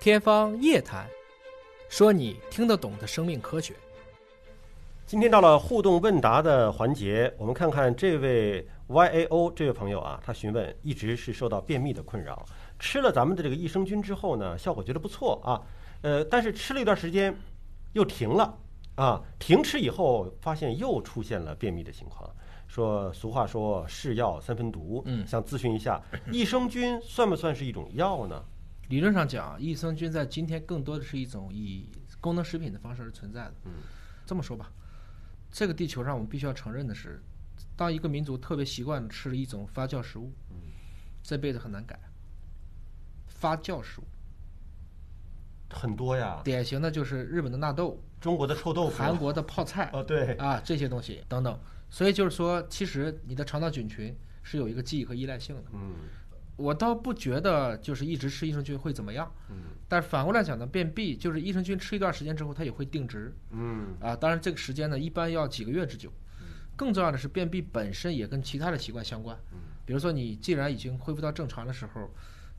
天方夜谭，说你听得懂的生命科学。今天到了互动问答的环节，我们看看这位 YAO 这位朋友啊，他询问一直是受到便秘的困扰，吃了咱们的这个益生菌之后呢，效果觉得不错啊，呃，但是吃了一段时间又停了啊，停吃以后发现又出现了便秘的情况。说俗话说是药三分毒，嗯想咨询一下，益生菌算不算是一种药呢？理论上讲，益生菌在今天更多的是一种以功能食品的方式而存在的。嗯，这么说吧，这个地球上我们必须要承认的是，当一个民族特别习惯吃一种发酵食物，这辈子很难改。发酵食物，很多呀，典型的就是日本的纳豆、中国的臭豆腐，韩国的泡菜哦对，啊这些东西等等。所以就是说，其实你的肠道菌群是有一个记忆和依赖性的。嗯我倒不觉得就是一直吃益生菌会怎么样，嗯但是反过来讲呢，便秘就是益生菌吃一段时间之后，它也会定植嗯啊。当然这个时间呢，一般要几个月之久。更重要的是，便秘本身也跟其他的习惯相关。比如说，你既然已经恢复到正常的时候，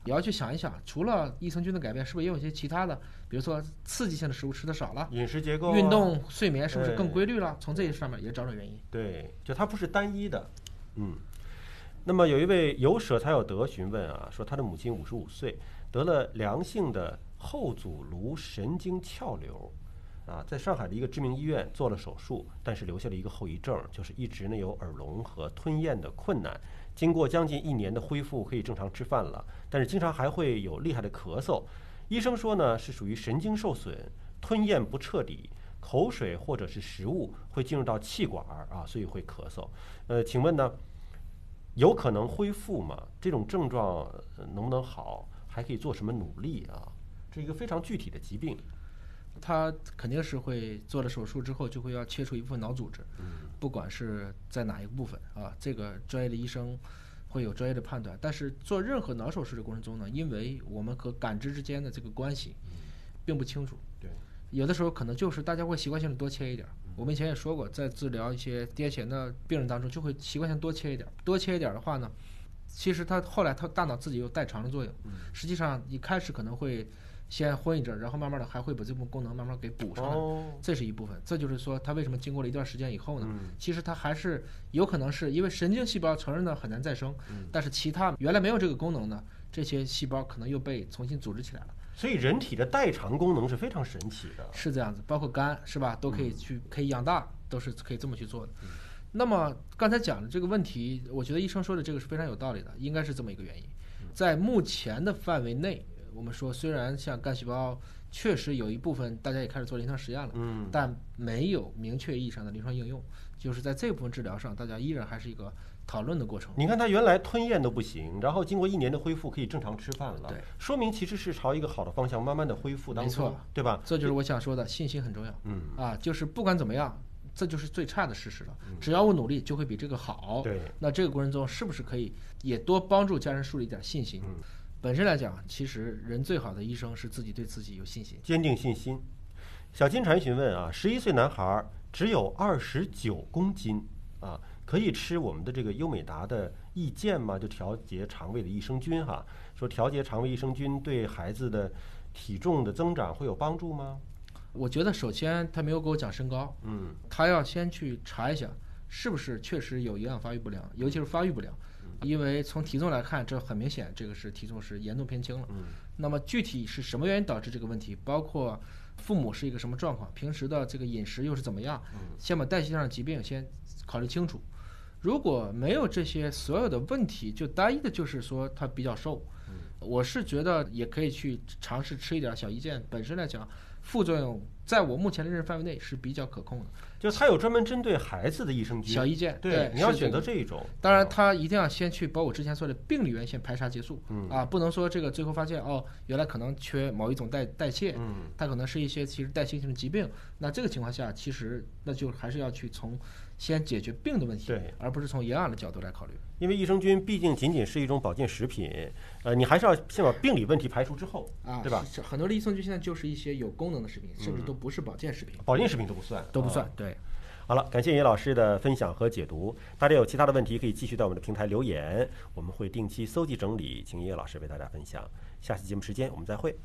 也要去想一想，除了益生菌的改变，是不是也有一些其他的，比如说刺激性的食物吃的少了，饮食结构啊、运动、睡眠是不是更规律了？从这些上面也找找原因。对，就它不是单一的，嗯。那么有一位有舍才有得询问啊，说他的母亲五十五岁，得了良性的后祖颅神经鞘瘤，啊，在上海的一个知名医院做了手术，但是留下了一个后遗症，就是一直呢有耳聋和吞咽的困难。经过将近一年的恢复，可以正常吃饭了，但是经常还会有厉害的咳嗽。医生说呢，是属于神经受损，吞咽不彻底，口水或者是食物会进入到气管儿啊，所以会咳嗽。呃，请问呢，有可能恢复吗？这种症状呃能不能好？还可以做什么努力啊？这是一个非常具体的疾病。他肯定是会做了手术之后，就会要切除一部分脑组织，不管是在哪一个部分啊，这个专业的医生会有专业的判断。但是做任何脑手术的过程中呢，因为我们和感知之间的这个关系并不清楚，对，有的时候可能就是大家会习惯性的多切一点儿。我们以前也说过，在治疗一些癫痫的病人当中，就会习惯性多切一点儿。多切一点儿的话呢，其实他后来他大脑自己有代偿的作用，实际上一开始可能会先昏一阵儿，然后慢慢的还会把这部分功能慢慢给补上来。哦，这是一部分，这就是说，他为什么经过了一段时间以后呢？嗯其实他还是有可能是因为神经细胞承认的很难再生，但是其他原来没有这个功能的，这些细胞可能又被重新组织起来了，所以人体的代偿功能是非常神奇的。是这样子。包括肝是吧，都可以去可以养大，都是可以这么去做的。那么刚才讲的这个问题，我觉得医生说的这个是非常有道理的，应该是这么一个原因。在目前的范围内，我们说虽然像干细胞确实有一部分大家也开始做临床实验了，嗯，但没有明确意义上的临床应用，就是在这部分治疗上，大家依然还是一个讨论的过程。你看他原来吞咽都不行，然后经过一年的恢复，可以正常吃饭了。对，说明其实是朝一个好的方向慢慢的恢复当中，没错对吧？这就是我想说的，信心很重要嗯，啊！就是不管怎么样，这就是最差的事实了。只要我努力，就会比这个好。对，那这个过程中是不是可以也多帮助家人树立一点信心？嗯本身来讲，其实人最好的医生是自己对自己有信心。坚定信心。小金蝉询问啊，十一岁男孩儿只有二十九公斤啊，可以吃我们的这个优美达的益健吗？就调节肠胃的益生菌哈。说调节肠胃益生菌对孩子的体重的增长会有帮助吗？我觉得首先他没有给我讲身高，嗯他要先去查一下，是不是确实有营养发育不良，尤其是发育不良。因为从体重来看，这很明显，这个是体重是严重偏轻了。嗯那么具体是什么原因导致这个问题？包括父母是一个什么状况，平时的这个饮食又是怎么样？先把代谢上的疾病先考虑清楚。如果没有这些所有的问题，就单一的就是说他比较瘦，我是觉得也可以去尝试吃一点小一健。本身来讲，副作用在我目前的认识范围内是比较可控的。就它有专门针对孩子的益生菌。小一健，对，你要选择这一种。当然，啊他一定要先去把我之前说的病理原因先排查结束，嗯啊，不能说这个最后发现哦，原来可能缺某一种代代谢，嗯它可能是一些其实代谢性的疾病。那这个情况下，其实那就还是要去从先解决病的问题，对而不是从营养的角度来考虑。因为益生菌毕竟仅仅是一种保健食品，呃，你还是要先把病理问题排除之后，啊，对吧？很多的益生菌现在就是一些有功能的食品，甚至都不是保健食品，保健食品都不算，啊都不算。对，好了，感谢叶老师的分享和解读。大家有其他的问题可以继续在我们的平台留言，我们会定期搜集整理，请叶老师为大家分享。下期节目时间我们再会。